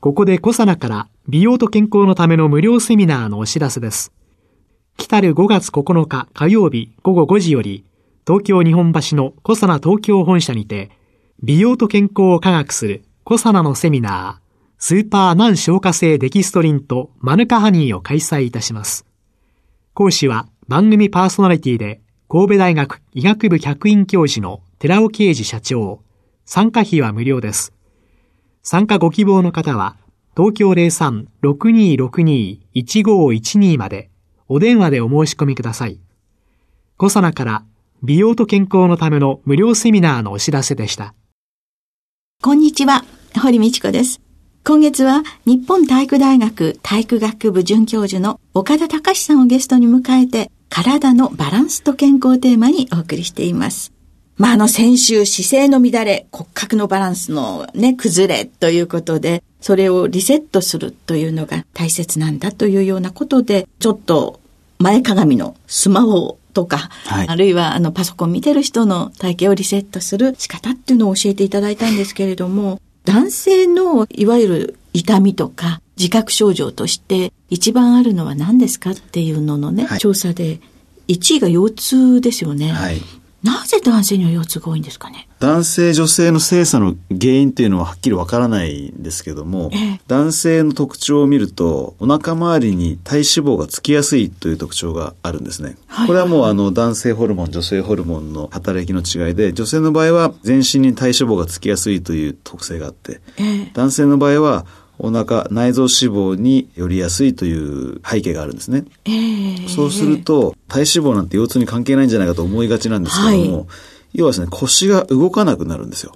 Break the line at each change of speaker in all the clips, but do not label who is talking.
ここでコサナから美容と健康のための無料セミナーのお知らせです来たる5月9日火曜日午後5時より東京日本橋のコサナ東京本社にて美容と健康を科学するコサナのセミナースーパー難消化性デキストリンとマヌカハニーを開催いたします。講師は番組パーソナリティで神戸大学医学部客員教授の寺尾啓治社長。参加費は無料です。参加ご希望の方は東京03-6262-1512までお電話でお申し込みください。コサナから美容と健康のための無料セミナーのお知らせでした。
こんにちは、堀道子です。今月は日本体育大学体育学部准教授の岡田隆さんをゲストに迎えて体のバランスと健康テーマにお送りしています。まあ、あの先週姿勢の乱れ、骨格のバランスのね、崩れということで、それをリセットするというのが大切なんだというようなことで、ちょっと前かがみのスマホとか、はい、あるいはあのパソコン見てる人の体型をリセットする仕方っていうのを教えていただいたんですけれども、男性のいわゆる痛みとか自覚症状として一番あるのは何ですかっていうののね、はい、調査で1位が腰痛ですよね。はい。なぜ男性には腰痛が多いんですかね？
男性女性の性差の原因っていうのははっきりわからないんですけども、え男性の特徴を見るとお腹周りに体脂肪がつきやすいという特徴があるんですね、はい、これはもうあの男性ホルモン女性ホルモンの働きの違いで女性の場合は全身に体脂肪がつきやすいという特性があって、え。男性の場合はお腹内臓脂肪によりやすいという背景があるんですね、えー、そうすると体脂肪なんて腰痛に関係ないんじゃないかと思いがちなんですけども、はい、要はですね腰が動かなくなるんですよ。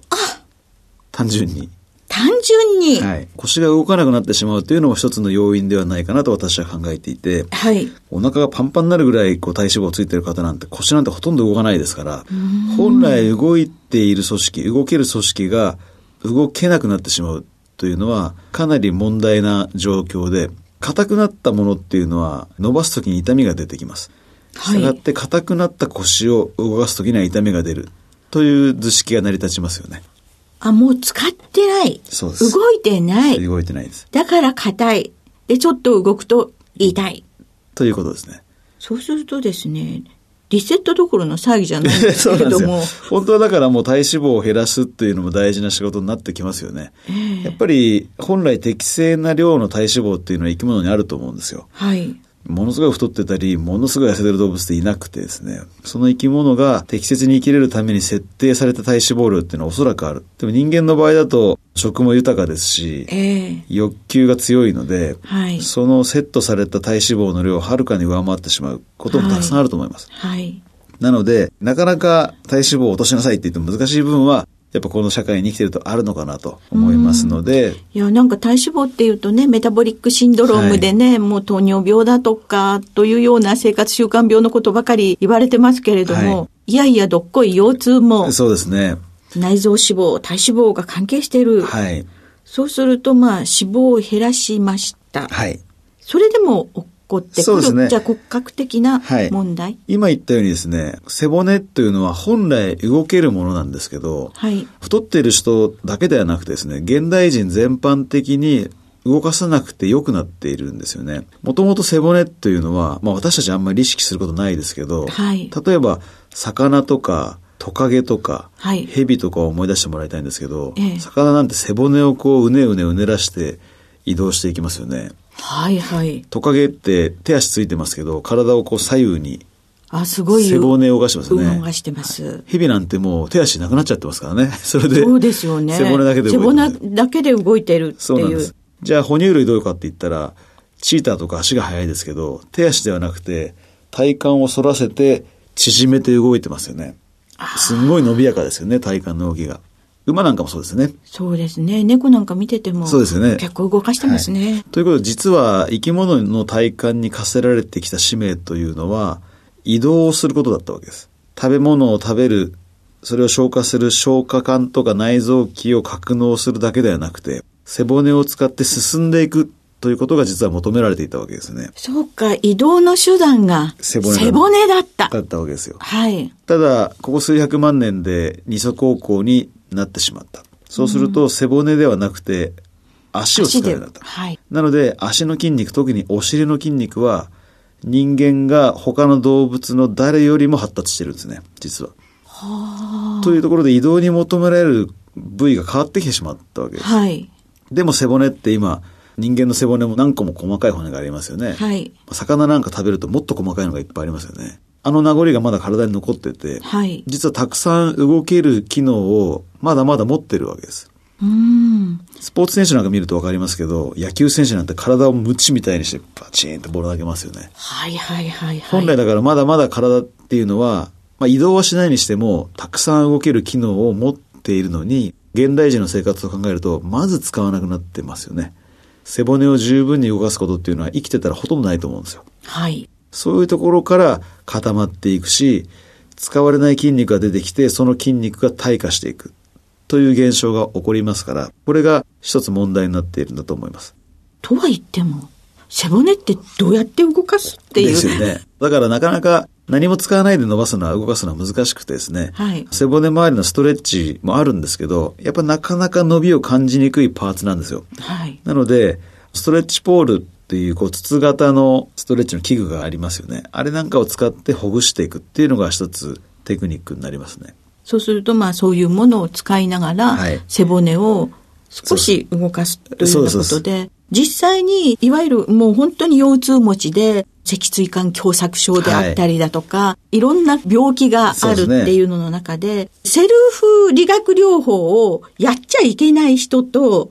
単純に。
単純に、
はい、腰が動かなくなってしまうというのも一つの要因ではないかなと私は考えていて、はい、お腹がパンパンになるぐらいこう体脂肪ついてる方なんて腰なんてほとんど動かないですから本来動いている組織動ける組織が動けなくなってしまうというのはかなり問題な状況で、硬くなったものっていうのは伸ばすときに痛みが出てきます。したがって硬くなった腰を動かすときには痛みが出るという図式が成り立ちますよね。
あ、もう使ってない。そうです。動いてない。
動いてないです。
だから硬い。で、ちょっと動くと痛い。
ということですね。
そうするとですね、リセットどころの騒ぎじゃないんですけれども。
本当はだからもう体脂肪を減らすっていうのも大事な仕事になってきますよね。えー、やっぱり本来適正な量の体脂肪っていうのは生き物にあると思うんですよ。はい。ものすごい太ってたり、ものすごい痩せてる動物っていなくてですね、その生き物が適切に生きれるために設定された体脂肪量っていうのはおそらくある。でも人間の場合だと食も豊かですし、えー、欲求が強いので、はい、そのセットされた体脂肪の量をはるかに上回ってしまうこともたくさんあると思います。はい、はいなので、なかなか体脂肪を落としなさいって言っても難しい部分は、やっぱこの社会に生きてるとあるのかなと思いますので。
いや、なんか体脂肪っていうとね、メタボリックシンドロームでね、はい、もう糖尿病だとか、というような生活習慣病のことばかり言われてますけれども、はい、いやいや、どっこい腰痛も。
そうですね。
内臓脂肪、体脂肪が関係している。はい。そうすると、まあ、脂肪を減らしました。はい。それでもこってくる、ね、じゃあ骨格的な問題、はい、
今言ったようにですね、背骨というのは本来動けるものなんですけど、はい、太っている人だけではなくてですね、現代人全般的に動かさなくて良くなっているんですよね。もともと背骨というのは、まあ私たちあんまり意識することないですけど、はい、例えば魚とかトカゲとか、はい、ヘビとかを思い出してもらいたいんですけど、ええ、魚なんて背骨をこううねうねうねらして移動していきますよね。
はいはい。
トカゲって手足ついてますけど、体をこう左右に
あ、すごい。
背骨を動かしてますね。
動かしてます。
日々なんてもう手足なくなっちゃってますからね。それで。
そうですよね。
背骨だけで動いてる。
背骨だけで動いてるっていう。そうなんです。
じゃあ哺乳類どうかって言ったら、チーターとか足が速いですけど、手足ではなくて、体幹を反らせて縮めて動いてますよね。すんごい伸びやかですよね、体幹の動きが。馬なんかもそうですね。
そうですね。猫なんか見てても。
そうですよね。
結構動かしてますね。
はい、ということで、実は生き物の体感に課せられてきた使命というのは、移動をすることだったわけです。食べ物を食べる、それを消化する消化管とか内臓器を格納するだけではなくて、背骨を使って進んでいくということが実は求められていたわけですね。
そうか、移動の手段が背骨背骨だった。
だったわけですよ。
はい。
ただ、ここ数百万年で二足歩行になってしまった。そうすると背骨ではなくて足を使うようになった。はい、なので足の筋肉、特にお尻の筋肉は人間が他の動物の誰よりも発達してるんですね、実は。はというところで移動に求められる部位が変わってきてしまったわけです。はい、でも背骨って今、人間の背骨も何個も細かい骨がありますよね。はい、魚なんか食べるともっと細かいのがいっぱいありますよね。あの名残がまだ体に残ってて、はい、実はたくさん動ける機能をまだまだ持ってるわけです。うんスポーツ選手なんか見るとわかりますけど、野球選手なんて体をムチみたいにしてパチンとボール投げますよね。
はいはいはい、はい、
本来だからまだまだ体っていうのは、まあ、移動はしないにしても、たくさん動ける機能を持っているのに、現代人の生活を考えると、まず使わなくなってますよね。背骨を十分に動かすことっていうのは生きてたらほとんどないと思うんですよ。はい。そういうところから固まっていくし、使われない筋肉が出てきて、その筋肉が退化していく。という現象が起こりますから、これが一つ問題になっているんだと思います。
とは言っても、背骨ってどうやって動かすっていう。
ですよね。だからなかなか何も使わないで伸ばすのは動かすのは難しくてですね。はい、背骨周りのストレッチもあるんですけど、やっぱなかなか伸びを感じにくいパーツなんですよ。はい、なので、ストレッチポールっていうこう筒型のストレッチの器具がありますよね。あれなんかを使ってほぐしていくっていうのが一つテクニックになりますね。
そうするとまあそういうものを使いながら、背骨を少し動かすというようなことで、実際にいわゆるもう本当に腰痛持ちで脊椎管狭窄症であったりだとか、はい、いろんな病気があるっていうのの中で、でね、セルフ理学療法をやっちゃいけない人と、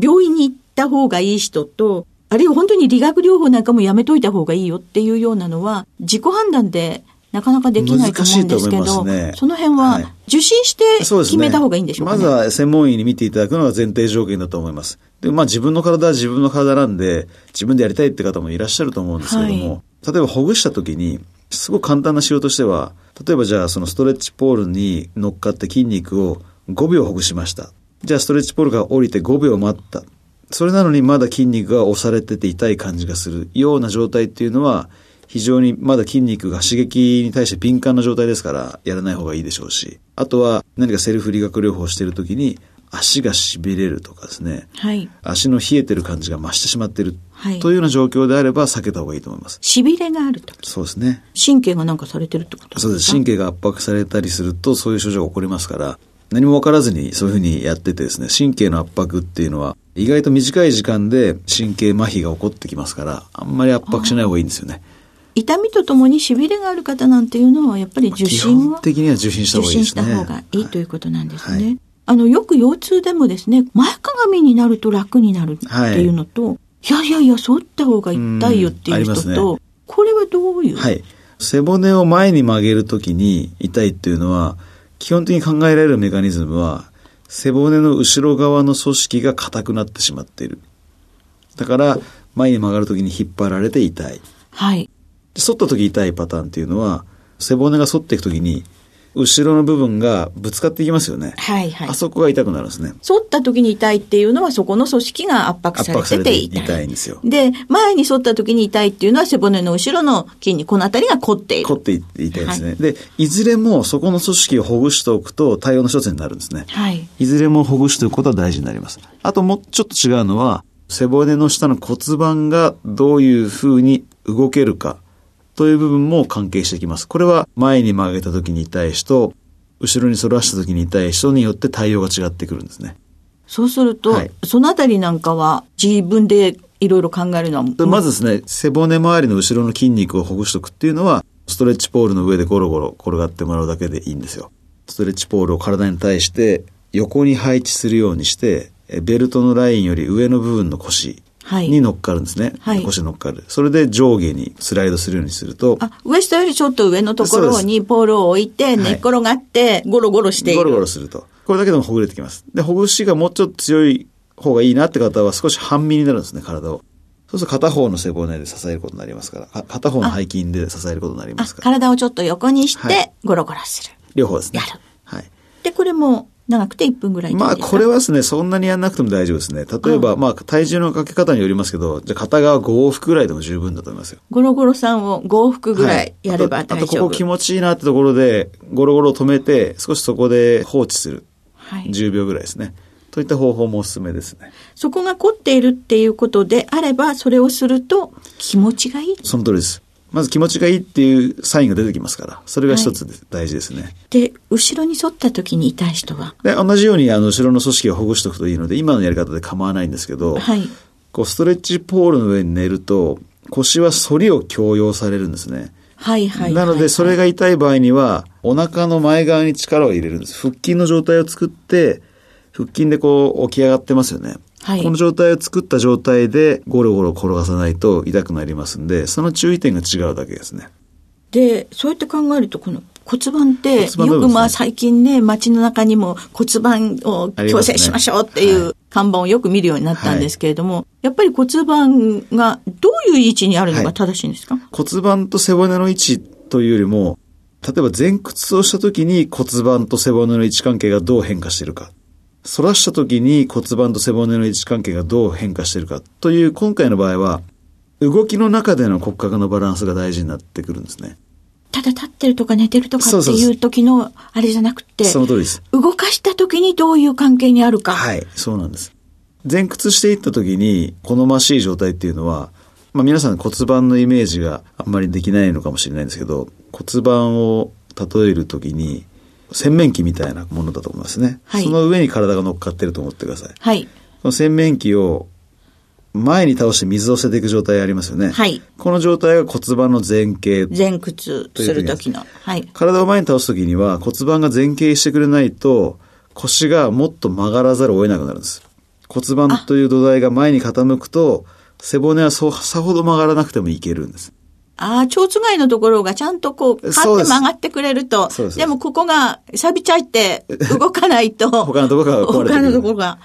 病院に行った方がいい人と、あるいは本当に理学療法なんかもやめといた方がいいよっていうようなのは、自己判断でなかなかできないと思うんですけど、ね、その辺は受診して決めた方がいいんでしょうか、ね
ね、まずは専門医に見ていただくのが前提条件だと思います。で、まあ自分の体は自分の体なんで、自分でやりたいって方もいらっしゃると思うんですけども、はい、例えばほぐした時に、すごく簡単な仕様としては、例えばじゃあそのストレッチポールに乗っかって筋肉を5秒ほぐしました。じゃあストレッチポールが降りて5秒待った。それなのにまだ筋肉が押されてて痛い感じがするような状態っていうのは、非常にまだ筋肉が刺激に対して敏感な状態ですから、やらない方がいいでしょうし、あとは何かセルフ理学療法をしているときに、足が痺れるとかですね、はい、足の冷えてる感じが増してしまっている、はい、というような状況であれば避けた方がいいと思います。
痺れがあると
そうですね。
神経がなんかされてるってことですか？
そうです。神経が圧迫されたりするとそういう症状が起こりますから、何も分からずにそういうふうにやっててですね、神経の圧迫っていうのは意外と短い時間で神経麻痺が起こってきますから、あんまり圧迫しない方がいいんですよね。
痛みとともに痺れがある方なんていうのはやっぱり受診
は的には受診した方がいいですね。
受診した方がいいということなんですね。はい、あの、よく腰痛でもですね、前かがみになると楽になるっていうのと、はい、いやいやいや、反った方が痛いよっていう人と、ね、これはどういう？
はい。背骨を前に曲げるときに痛いっていうのは、基本的に考えられるメカニズムは、背骨の後ろ側の組織が硬くなってしまっている。だから、前に曲がるときに引っ張られて痛い。はい。反った時痛いパターンっていうのは、背骨が反っていく時に、後ろの部分がぶつかっていきますよね。はいはい。あそこが痛くなるんですね。
反った時に痛いっていうのは、そこの組織が圧迫されてて痛い。
痛いんですよ。
で、前に反った時に痛いっていうのは、背骨の後ろの筋肉、この辺りが凝っている。
凝っていて痛いですね、はい。で、いずれもそこの組織をほぐしておくと対応の一つになるんですね。はい。いずれもほぐしておくことは大事になります。あともうちょっと違うのは、背骨の下の骨盤がどういうふうに動けるか。という部分も関係してきます。これは前に曲げた時に痛い人、後ろに反らした時に痛い人によって対応が違ってくるんですね。
そうすると、はい、そのあたりなんかは自分でいろいろ考えるのは
まずですね、背骨周りの後ろの筋肉をほぐしとくっていうのは、ストレッチポールの上でゴロゴロ転がってもらうだけでいいんですよ。ストレッチポールを体に対して横に配置するようにして、ベルトのラインより上の部分の腰に乗っかるんですね。はい、腰乗っかる。それで上下にスライドするようにすると。
あ、ウエストよりちょっと上のところにポールを置いて、寝っ転がって、ゴロゴロしている。
ゴロゴロすると。これだけでもほぐれてきます。で、ほぐしがもうちょっと強い方がいいなって方は少し半身になるんですね、体を。そうすると片方の背骨で支えることになりますから、片方の背筋で支えることになりますから。
体をちょっと横にして、ゴロゴロする、はい。
両方ですね。
やる。はい。で、これも長くて1分ぐらい
まあ、これはですね、そんなにやんなくても大丈夫ですね。例えば、まあ、体重のかけ方によりますけど、じゃ片側5往復ぐらいでも十分だと思いますよ。
ゴロゴロさんを5往復ぐらいやれば大丈夫、はい、あ
と、ここ気持ちいいなってところで、ゴロゴロ止めて、少しそこで放置する。はい。10秒ぐらいですね。といった方法もおすすめですね。
そこが凝っているっていうことであれば、それをすると気持ちがいい
その通りです。まず気持ちがいいっていうサインが出てきますから、それが一つ大事ですね。はい、
で、後ろに反った時に痛い人は？
で同じようにあの後ろの組織をほぐしておくといいので、今のやり方で構わないんですけど、はい、こうストレッチポールの上に寝ると、腰は反りを強要されるんですね。
はいはい、はい、
なので、それが痛い場合には、お腹の前側に力を入れるんです。腹筋の状態を作って、腹筋でこう起き上がってますよね。はい、この状態を作った状態でゴロゴロ転がさないと痛くなりますんで、その注意点が違うだけですね。
で、そうやって考えると、この骨盤って、よくまあ最近ね、街の中にも骨盤を矯正しましょうっていう看板をよく見るようになったんですけれども、はい、やっぱり骨盤がどういう位置にあるのが正しいんですか、はい、
骨盤と背骨の位置というよりも、例えば前屈をした時に骨盤と背骨の位置関係がどう変化しているか。反らした時に骨盤と背骨の位置関係がどう変化しているかという今回の場合は、動きの中での骨格のバランスが大事になってくるんですね。
ただ立ってるとか寝てるとかっていう時のあれじゃなくて、
その通りです。
動かした時にどういう関係にあるか。
はい、そうなんです。前屈していった時に好ましい状態っていうのは、まあ皆さん骨盤のイメージがあんまりできないのかもしれないんですけど、骨盤を例える時に、洗面器みたいなものだと思いますね。はい、その上に体が乗っかってると思ってください。はい。この洗面器を前に倒して水を捨てていく状態ありますよね。はい。この状態が骨盤の前傾。
前屈する時の。はい。
体を前に倒す時には骨盤が前傾してくれないと腰がもっと曲がらざるを得なくなるんです。骨盤という土台が前に傾くと背骨はそうさほど曲がらなくてもいけるんです。
ああ、蝶つがいのところがちゃんとこう、パッて曲がってくれると、ででもここが錆びちゃいって動かないと、
他のところが壊れて
他のところが。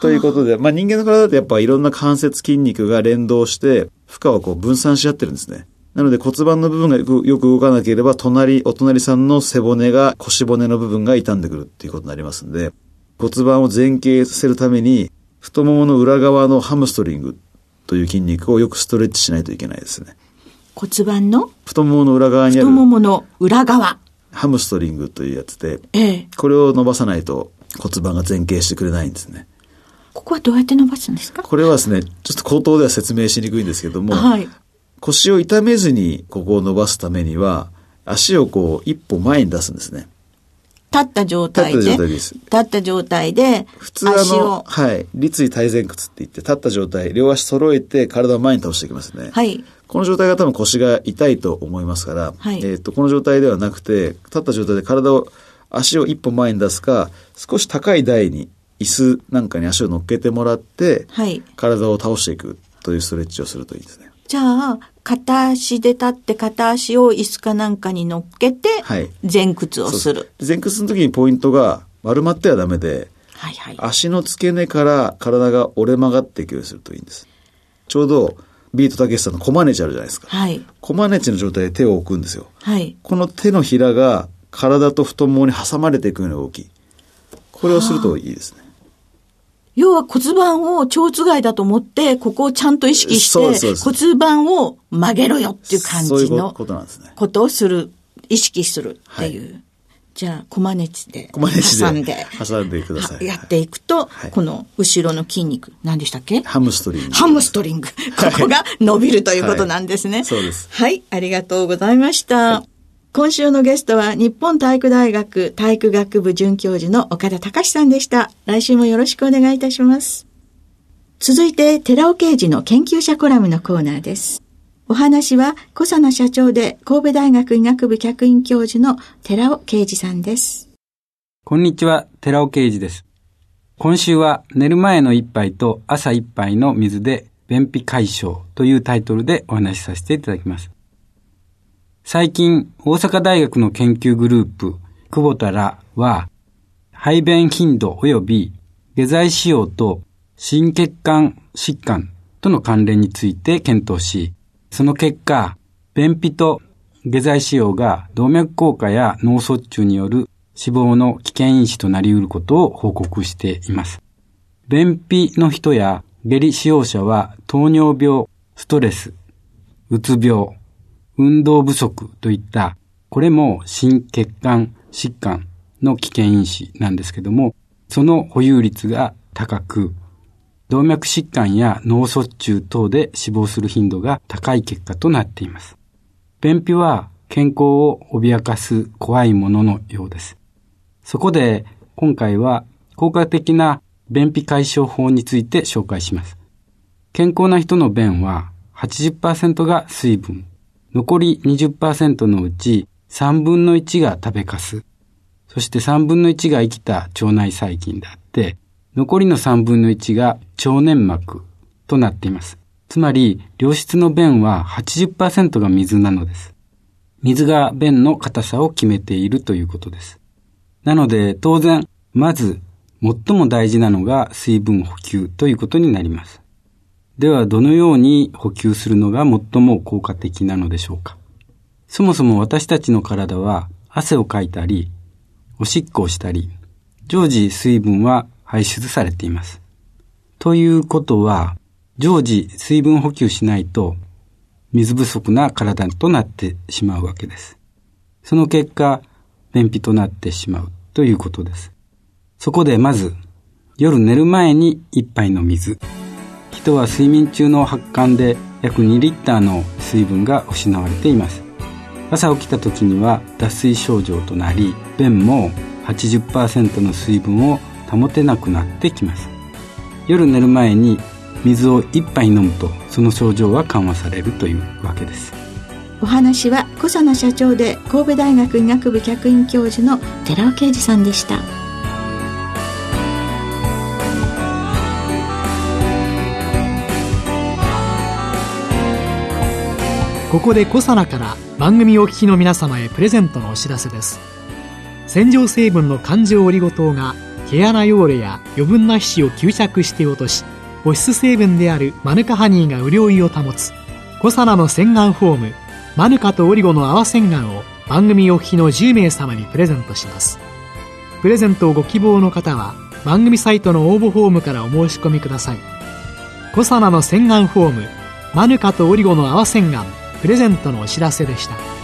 ということで、まあ人間の体だとやっぱいろんな関節筋肉が連動して、負荷をこう分散し合ってるんですね。なので骨盤の部分がよくよく動かなければ、隣、お隣さんの背骨が腰骨の部分が傷んでくるっていうことになりますんで、骨盤を前傾させるために、太ももの裏側のハムストリングという筋肉をよくストレッチしないといけないですね。
骨盤の
太ももの裏側にある。
太ももの裏側。
ハムストリングというやつで、ええ、これを伸ばさないと骨盤が前傾してくれないんですね。
ここはどうやって伸ばすんですか？
これはですね、ちょっと口頭では説明しにくいんですけども、はい、腰を痛めずにここを伸ばすためには、足をこう一歩前に出すんですね。
立った状態で。立った状態です。立った状態で、
普通あの、はい。立位体前屈って言って、立った状態、両足揃えて体を前に倒していきますね。はい。この状態が多分腰が痛いと思いますから、はい、えっ、と、この状態ではなくて、立った状態で体を、足を一歩前に出すか、少し高い台に、椅子なんかに足を乗っけてもらって、はい、体を倒していくというストレッチをするといいですね。
じゃあ、片足で立って片足を椅子かなんかに乗っけて、前屈をする。
前屈の時にポイントが丸まってはダメで、はいはい、足の付け根から体が折れ曲がっていくようにするといいんです。ちょうど、ビートたけしさんのコマネチあるじゃないですか。はい。コマネチの状態で手を置くんですよ。はい。この手のひらが体と太ももに挟まれていくような動き。これをするといいですね。
要は骨盤を腸つがいだと思って、ここをちゃんと意識して、骨盤を曲げろよっていう感じのことをする、意識するっていう。はい、じゃあ、コマネチで挟んで、
挟んでください。
やっていくと、はい、この後ろの筋肉、何でしたっけ？
ハムストリング。
ハムストリング。ここが伸びるということなんですね。
そうです。
はい、ありがとうございました。今週のゲストは日本体育大学体育学部准教授の岡田隆さんでした。来週もよろしくお願いいたします。続いて、寺尾刑事の研究者コラムのコーナーです。お話は、小佐奈社長で神戸大学医学部客員教授の寺尾啓二さんです。
こんにちは、寺尾啓二です。今週は、寝る前の一杯と朝一杯の水で便秘解消というタイトルでお話しさせていただきます。最近、大阪大学の研究グループ、久保田らは、排便頻度及び下剤使用と心血管疾患との関連について検討し、その結果、便秘と下剤使用が動脈硬化や脳卒中による死亡の危険因子となり得ることを報告しています。便秘の人や下痢使用者は糖尿病、ストレス、うつ病、運動不足といったこれも心血管疾患の危険因子なんですけども、その保有率が高く、動脈疾患や脳卒中等で死亡する頻度が高い結果となっています。便秘は健康を脅かす怖いもののようです。そこで今回は効果的な便秘解消法について紹介します。健康な人の便は80%が水分、残り20%のうち3分の1が食べかす、そして3分の1が生きた腸内細菌であって、残りの3分の1が腸粘膜となっています。つまり、良質の便は80%が水なのです。水が便の硬さを決めているということです。なので、当然、まず、最も大事なのが水分補給ということになります。では、どのように補給するのが最も効果的なのでしょうかそもそも私たちの体は汗をかいたり、おしっこをしたり、常時水分は排出されています。ということは、常時水分補給しないと水不足な体となってしまうわけです。その結果、便秘となってしまうということです。そこでまず、夜寝る前に一杯の水。人は睡眠中の発汗で約2リッターの水分が失われています。朝起きた時には脱水症状となり便も80%の水分を保てなくなってきます。夜寝る前に水を1杯飲むとその症状は緩和されるというわけです。
お話は小佐奈社長で神戸大学医学部客員教授の寺尾啓二さんでした。
ここでコサナから番組お聞きの皆様へプレゼントのお知らせです。洗浄成分の環状オリゴ糖が毛穴汚れや余分な皮脂を吸着して落とし保湿成分であるマヌカハニーが潤いを保つ。コサナの洗顔フォームマヌカとオリゴの泡洗顔を番組お聞きの10名様にプレゼントします。プレゼントをご希望の方は番組サイトの応募フォームからお申し込みください。コサナの洗顔フォームマヌカとオリゴの泡洗顔プレゼントのお知らせでした。